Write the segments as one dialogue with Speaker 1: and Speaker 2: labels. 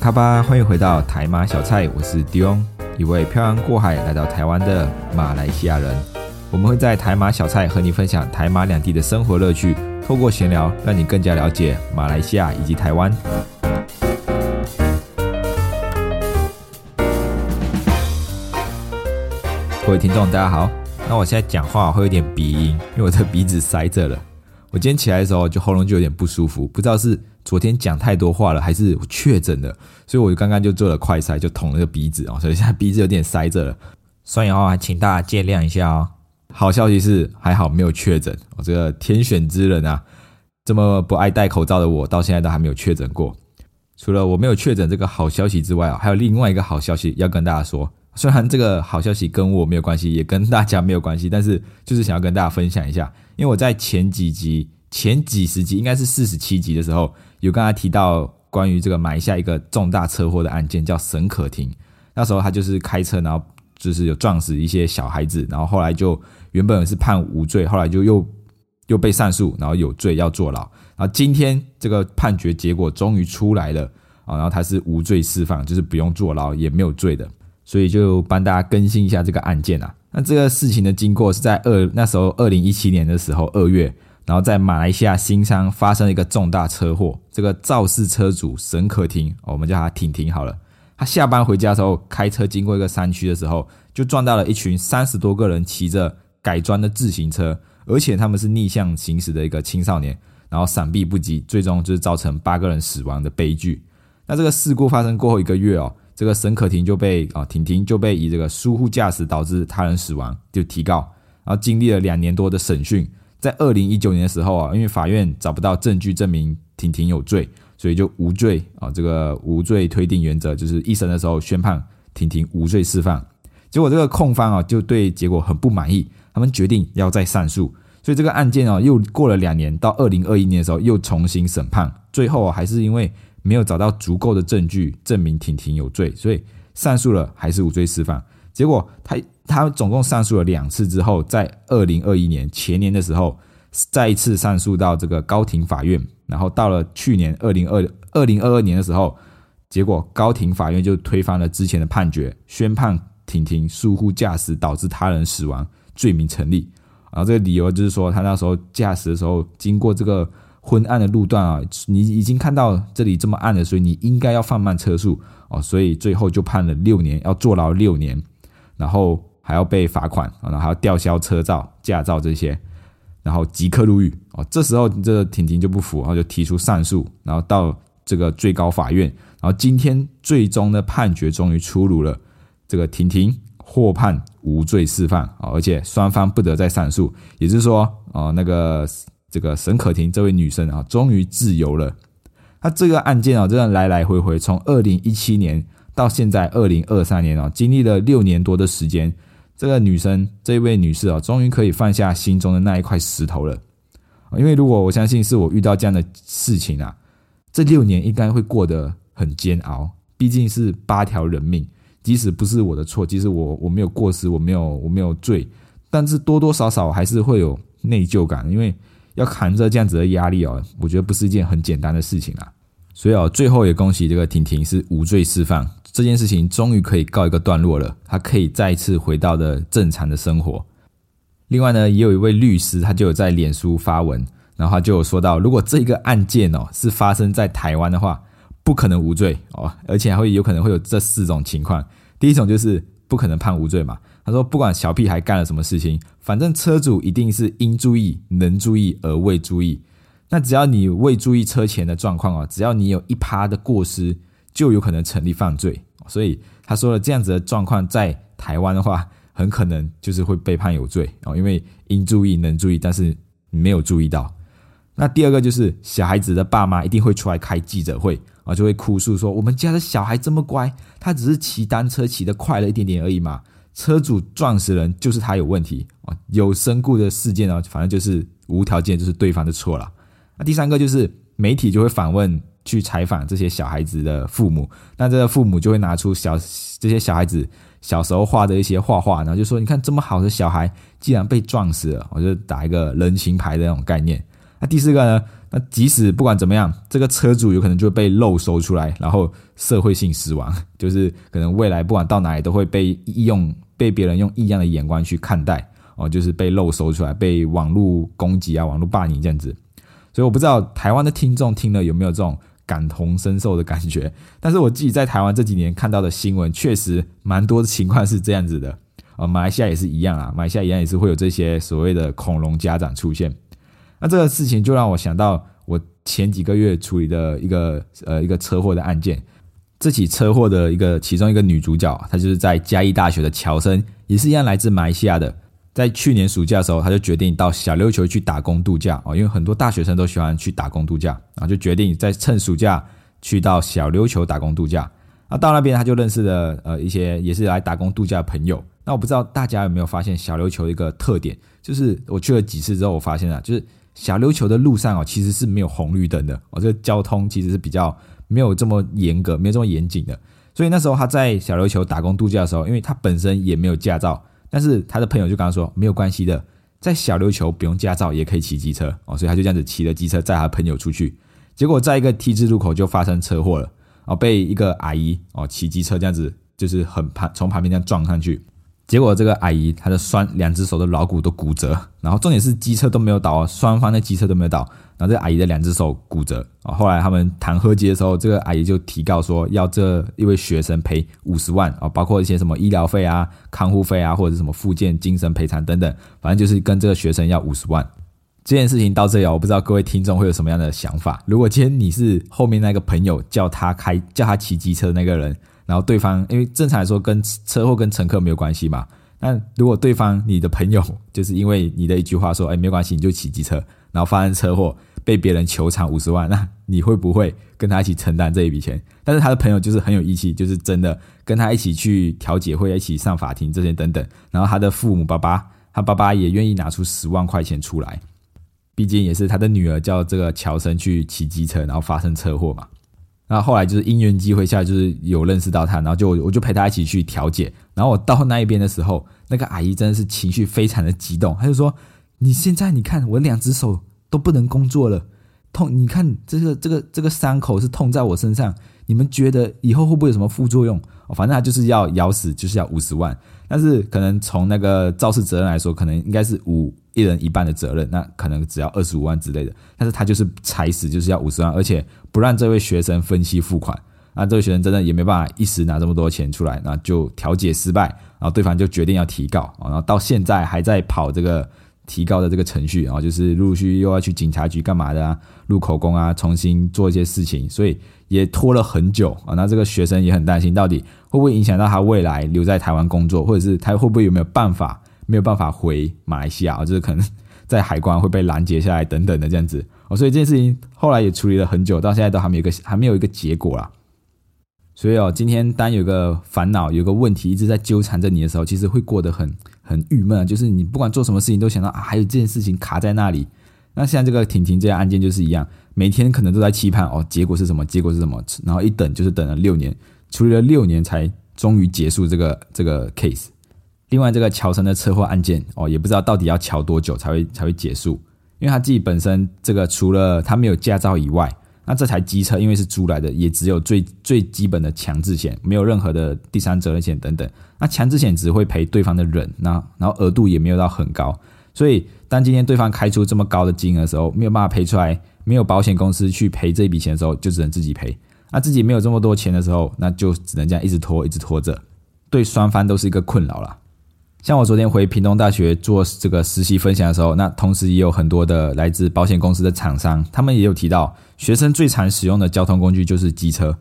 Speaker 1: 卡巴，欢迎回到台马小菜，我是 Dion，一位漂洋过海来到台湾的马来西亚人。我们会在台马小菜和你分享台马两地的生活乐趣，透过闲聊，让你更加了解马来西亚以及台湾。各位听众，大家好。那我现在讲话会有点鼻音，因为我的鼻子塞着了。我今天起来的时候，就喉咙就有点不舒服，不知道是昨天讲太多话了，还是确诊了。所以我刚刚就做了快塞，就捅了个鼻子啊，所以现在鼻子有点塞着了。所以话，请大家见谅一下哦。好消息是，还好没有确诊。我这个天选之人啊，这么不爱戴口罩的我，到现在都还没有确诊过。除了我没有确诊这个好消息之外啊，还有另外一个好消息要跟大家说。虽然这个好消息跟我没有关系，也跟大家没有关系，但是就是想要跟大家分享一下。因为我在前几集、前几十集，应该是四十七集的时候，有跟他提到关于这个埋下一个重大车祸的案件，叫沈可婷。那时候他就是开车，然后就是有撞死一些小孩子，然后后来就原本是判无罪，后来就又又被上诉，然后有罪要坐牢。然后今天这个判决结果终于出来了啊，然后他是无罪释放，就是不用坐牢，也没有罪的。所以就帮大家更新一下这个案件啊。那这个事情的经过是在二那时候二零一七年的时候二月，然后在马来西亚新山发生了一个重大车祸。这个肇事车主沈可婷，我们叫他婷婷好了。他下班回家的时候，开车经过一个山区的时候，就撞到了一群三十多个人骑着改装的自行车，而且他们是逆向行驶的一个青少年，然后闪避不及，最终就是造成八个人死亡的悲剧。那这个事故发生过后一个月哦。这个沈可婷就被啊，婷婷就被以这个疏忽驾驶导致他人死亡就提告，然后经历了两年多的审讯，在二零一九年的时候啊，因为法院找不到证据证明婷婷有罪，所以就无罪啊，这个无罪推定原则就是一审的时候宣判婷婷无罪释放。结果这个控方啊就对结果很不满意，他们决定要再上诉，所以这个案件啊又过了两年，到二零二一年的时候又重新审判，最后还是因为。没有找到足够的证据证明婷婷有罪，所以上诉了还是无罪释放。结果他他总共上诉了两次之后，在二零二一年前年的时候，再一次上诉到这个高庭法院，然后到了去年二零二二零二二年的时候，结果高庭法院就推翻了之前的判决，宣判婷婷疏忽驾驶导致他人死亡罪名成立。然后这个理由就是说，他那时候驾驶的时候经过这个。昏暗的路段啊，你已经看到这里这么暗了，所以你应该要放慢车速哦。所以最后就判了六年，要坐牢六年，然后还要被罚款，然后还要吊销车照、驾照这些，然后即刻入狱哦。这时候这个婷婷就不服，然后就提出上诉，然后到这个最高法院，然后今天最终的判决终于出炉了，这个婷婷获判无罪释放啊，而且双方不得再上诉，也就是说啊那个。这个沈可婷这位女生啊，终于自由了。她这个案件啊，真的来来回回，从二零一七年到现在二零二三年啊，经历了六年多的时间。这个女生，这位女士啊，终于可以放下心中的那一块石头了。因为如果我相信是我遇到这样的事情啊，这六年应该会过得很煎熬。毕竟是八条人命，即使不是我的错，即使我我没有过失，我没有我没有罪，但是多多少少还是会有内疚感，因为。要扛着这样子的压力哦，我觉得不是一件很简单的事情啊。所以哦，最后也恭喜这个婷婷是无罪释放，这件事情终于可以告一个段落了，她可以再一次回到的正常的生活。另外呢，也有一位律师，他就有在脸书发文，然后他就有说到，如果这个案件哦是发生在台湾的话，不可能无罪哦，而且还会有可能会有这四种情况。第一种就是不可能判无罪嘛。他说：“不管小屁孩干了什么事情，反正车主一定是应注意、能注意而未注意。那只要你未注意车前的状况啊，只要你有一趴的过失，就有可能成立犯罪。所以他说了，这样子的状况在台湾的话，很可能就是会被判有罪哦，因为应注意、能注意，但是没有注意到。那第二个就是小孩子的爸妈一定会出来开记者会啊，就会哭诉说我们家的小孩这么乖，他只是骑单车骑得快了一点点而已嘛，车主撞死人就是他有问题啊，有身故的事件呢，反正就是无条件就是对方的错了。那第三个就是媒体就会访问去采访这些小孩子的父母，那这个父母就会拿出小这些小孩子小时候画的一些画画，然后就说你看这么好的小孩，既然被撞死了，我就打一个人情牌的那种概念。那第四个呢？那即使不管怎么样，这个车主有可能就会被漏收出来，然后社会性死亡，就是可能未来不管到哪里都会被用被别人用异样的眼光去看待哦，就是被漏收出来，被网络攻击啊、网络霸凌这样子。所以我不知道台湾的听众听了有没有这种感同身受的感觉，但是我自己在台湾这几年看到的新闻，确实蛮多的情况是这样子的。呃，马来西亚也是一样啊，马来西亚一样也是会有这些所谓的恐龙家长出现。那这个事情就让我想到我前几个月处理的一个呃一个车祸的案件。这起车祸的一个其中一个女主角，她就是在嘉义大学的乔生，也是一样来自马来西亚的。在去年暑假的时候，他就决定到小琉球去打工度假哦，因为很多大学生都喜欢去打工度假，然后就决定在趁暑假去到小琉球打工度假。那到那边，他就认识了呃一些也是来打工度假的朋友。那我不知道大家有没有发现小琉球一个特点，就是我去了几次之后，我发现啊，就是。小琉球的路上哦，其实是没有红绿灯的哦，这个交通其实是比较没有这么严格，没有这么严谨的。所以那时候他在小琉球打工度假的时候，因为他本身也没有驾照，但是他的朋友就跟他说没有关系的，在小琉球不用驾照也可以骑机车哦，所以他就这样子骑了机车载他朋友出去，结果在一个 T 字路口就发生车祸了哦，被一个阿姨哦骑机车这样子就是很旁从旁边这样撞上去。结果这个阿姨她的双两只手的桡骨都骨折，然后重点是机车都没有倒，双方的机车都没有倒，然后这个阿姨的两只手骨折啊。后来他们谈和解的时候，这个阿姨就提告说要这一位学生赔五十万啊，包括一些什么医疗费啊、看护费啊，或者什么附件精神赔偿等等，反正就是跟这个学生要五十万。这件事情到这里啊，我不知道各位听众会有什么样的想法。如果今天你是后面那个朋友叫他开叫他骑机车的那个人。然后对方，因为正常来说跟车祸跟乘客没有关系嘛。那如果对方你的朋友就是因为你的一句话说，哎，没关系，你就骑机车，然后发生车祸被别人求偿五十万，那你会不会跟他一起承担这一笔钱？但是他的朋友就是很有义气，就是真的跟他一起去调解会，一起上法庭这些等等。然后他的父母爸爸，他爸爸也愿意拿出十万块钱出来，毕竟也是他的女儿叫这个乔生去骑机车，然后发生车祸嘛。然后后来就是因缘机会下，就是有认识到他，然后就我就陪他一起去调解。然后我到那一边的时候，那个阿姨真的是情绪非常的激动，她就说：“你现在你看我两只手都不能工作了，痛！你看这个这个这个伤口是痛在我身上，你们觉得以后会不会有什么副作用？反正他就是要咬死，就是要五十万。但是可能从那个肇事责任来说，可能应该是五。”一人一半的责任，那可能只要二十五万之类的，但是他就是踩死就是要五十万，而且不让这位学生分期付款，那这位学生真的也没办法一时拿这么多钱出来，那就调解失败，然后对方就决定要提告，然后到现在还在跑这个提高的这个程序，然后就是陆续又要去警察局干嘛的啊，录口供啊，重新做一些事情，所以也拖了很久啊。那这个学生也很担心，到底会不会影响到他未来留在台湾工作，或者是他会不会有没有办法？没有办法回马来西亚就是可能在海关会被拦截下来等等的这样子哦，所以这件事情后来也处理了很久，到现在都还没有一个还没有一个结果啦。所以哦，今天当有个烦恼、有个问题一直在纠缠着你的时候，其实会过得很很郁闷，就是你不管做什么事情都想到啊，还有这件事情卡在那里。那像这个婷婷这样案件就是一样，每天可能都在期盼哦，结果是什么？结果是什么？然后一等就是等了六年，处理了六年才终于结束这个这个 case。另外，这个乔生的车祸案件哦，也不知道到底要乔多久才会才会结束，因为他自己本身这个除了他没有驾照以外，那这台机车因为是租来的，也只有最最基本的强制险，没有任何的第三责任险等等。那强制险只会赔对方的人，那然后额度也没有到很高，所以当今天对方开出这么高的金额的时候，没有办法赔出来，没有保险公司去赔这笔钱的时候，就只能自己赔。那自己没有这么多钱的时候，那就只能这样一直拖，一直拖着，对双方都是一个困扰了。像我昨天回屏东大学做这个实习分享的时候，那同时也有很多的来自保险公司的厂商，他们也有提到，学生最常使用的交通工具就是机车。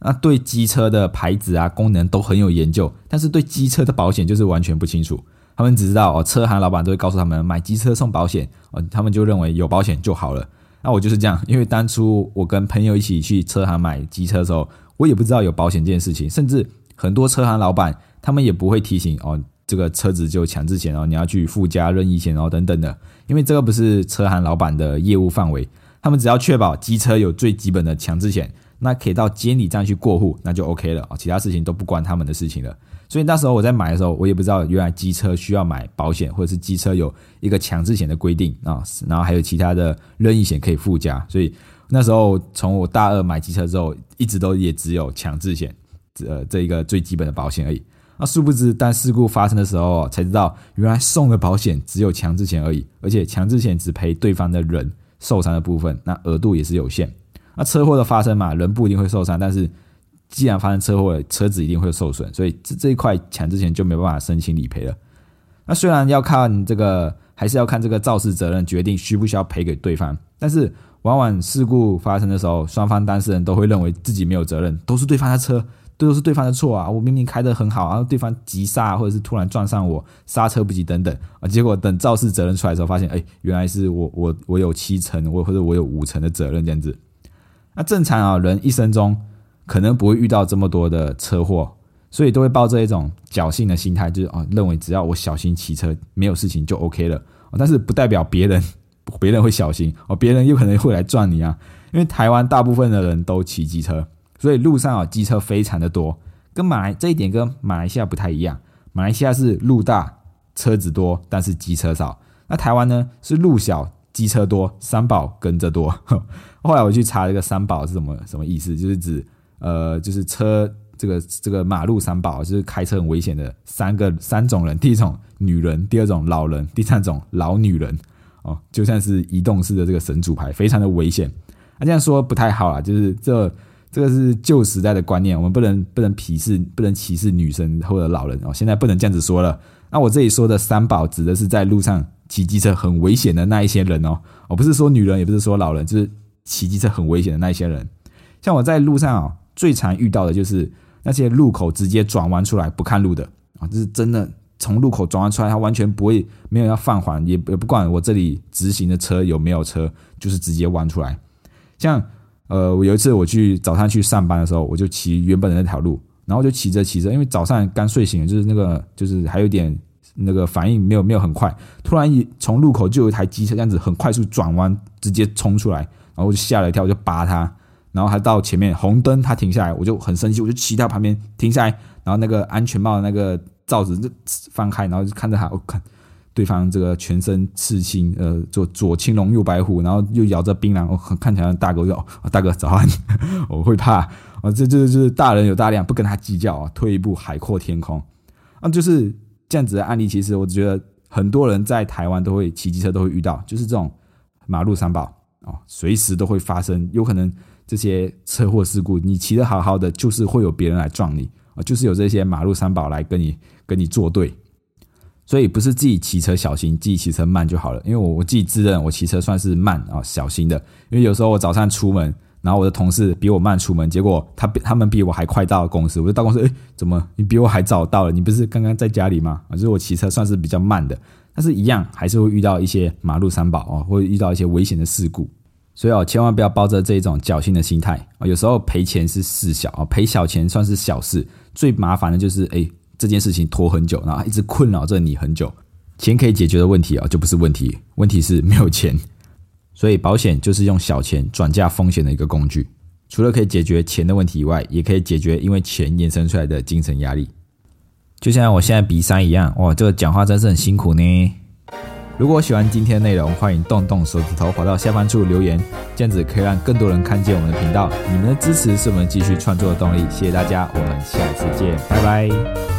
Speaker 1: 那对机车的牌子啊、功能都很有研究，但是对机车的保险就是完全不清楚。他们只知道哦，车行老板都会告诉他们买机车送保险，哦，他们就认为有保险就好了。那我就是这样，因为当初我跟朋友一起去车行买机车的时候，我也不知道有保险这件事情，甚至很多车行老板他们也不会提醒哦，这个车子就强制险哦，你要去附加任意险哦等等的，因为这个不是车行老板的业务范围，他们只要确保机车有最基本的强制险，那可以到监理站去过户，那就 OK 了啊，其他事情都不关他们的事情了。所以那时候我在买的时候，我也不知道原来机车需要买保险，或者是机车有一个强制险的规定啊，然后还有其他的任意险可以附加。所以那时候从我大二买机车之后，一直都也只有强制险，呃，这一个最基本的保险而已。那殊不知，当事故发生的时候，才知道原来送的保险只有强制险而已，而且强制险只赔对方的人受伤的部分，那额度也是有限。那车祸的发生嘛，人不一定会受伤，但是。既然发生车祸，车子一定会受损，所以这这一块强制险就没办法申请理赔了。那虽然要看这个，还是要看这个肇事责任决定需不需要赔给对方，但是往往事故发生的时候，双方当事人都会认为自己没有责任，都是对方的车，都是对方的错啊！我明明开的很好，然后对方急刹或者是突然撞上我，刹车不及等等啊，结果等肇事责任出来的时候，发现哎，原来是我我我有七成，我或者我有五成的责任这样子。那正常啊，人一生中。可能不会遇到这么多的车祸，所以都会抱着一种侥幸的心态，就是啊，认为只要我小心骑车，没有事情就 OK 了。但是不代表别人，别人会小心哦，别人有可能会来撞你啊。因为台湾大部分的人都骑机车，所以路上啊机车非常的多。跟马来这一点跟马来西亚不太一样，马来西亚是路大车子多，但是机车少。那台湾呢是路小机车多，三宝跟着多。后来我去查这个三宝是什么什么意思，就是指。呃，就是车这个这个马路三宝，就是开车很危险的三个三种人：第一种女人，第二种老人，第三种老女人。哦，就像是移动式的这个神主牌，非常的危险。那这样说不太好啊，就是这这个是旧时代的观念，我们不能不能鄙视，不能歧视女生或者老人哦。现在不能这样子说了。那我这里说的三宝，指的是在路上骑机车很危险的那一些人哦。我不是说女人，也不是说老人，就是骑机车很危险的那一些人。像我在路上哦。最常遇到的就是那些路口直接转弯出来不看路的啊，这是真的从路口转弯出来，他完全不会没有要放缓，也也不管我这里直行的车有没有车，就是直接弯出来。像呃，我有一次我去早上去上班的时候，我就骑原本的那条路，然后就骑着骑着，因为早上刚睡醒，就是那个就是还有点那个反应没有没有很快，突然一从路口就有一台机车这样子很快速转弯，直接冲出来，然后我就吓了一跳，我就扒他。然后还到前面红灯，他停下来，我就很生气，我就骑到旁边停下来，然后那个安全帽的那个罩子就放开，然后就看着他，我看 对方这个全身刺青，呃，左左青龙右白虎，然后又咬着槟榔，我看起来大哥就，大哥早安，我会怕，啊，这就是就是大人有大量，不跟他计较啊，退一步海阔天空，啊，就是这样子的案例，其实我觉得很多人在台湾都会骑机车都会遇到，就是这种马路三宝啊，随时都会发生，有可能。这些车祸事故，你骑得好好的，就是会有别人来撞你啊，就是有这些马路三宝来跟你跟你作对，所以不是自己骑车小心，自己骑车慢就好了。因为我我自己自认我骑车算是慢啊，小心的。因为有时候我早上出门，然后我的同事比我慢出门，结果他比他们比我还快到公司，我就到公司，哎，怎么你比我还早到了？你不是刚刚在家里吗？啊，就是我骑车算是比较慢的，但是一样还是会遇到一些马路三宝啊，会遇到一些危险的事故。所以哦，千万不要抱着这种侥幸的心态啊！有时候赔钱是事小啊，赔小钱算是小事，最麻烦的就是哎，这件事情拖很久，然后一直困扰着你很久。钱可以解决的问题啊，就不是问题，问题是没有钱。所以保险就是用小钱转嫁风险的一个工具，除了可以解决钱的问题以外，也可以解决因为钱衍生出来的精神压力。就像我现在鼻塞一样，哇，这个讲话真是很辛苦呢。如果喜欢今天的内容，欢迎动动手指头滑到下方处留言，这样子可以让更多人看见我们的频道。你们的支持是我们继续创作的动力，谢谢大家，我们下次见，拜拜。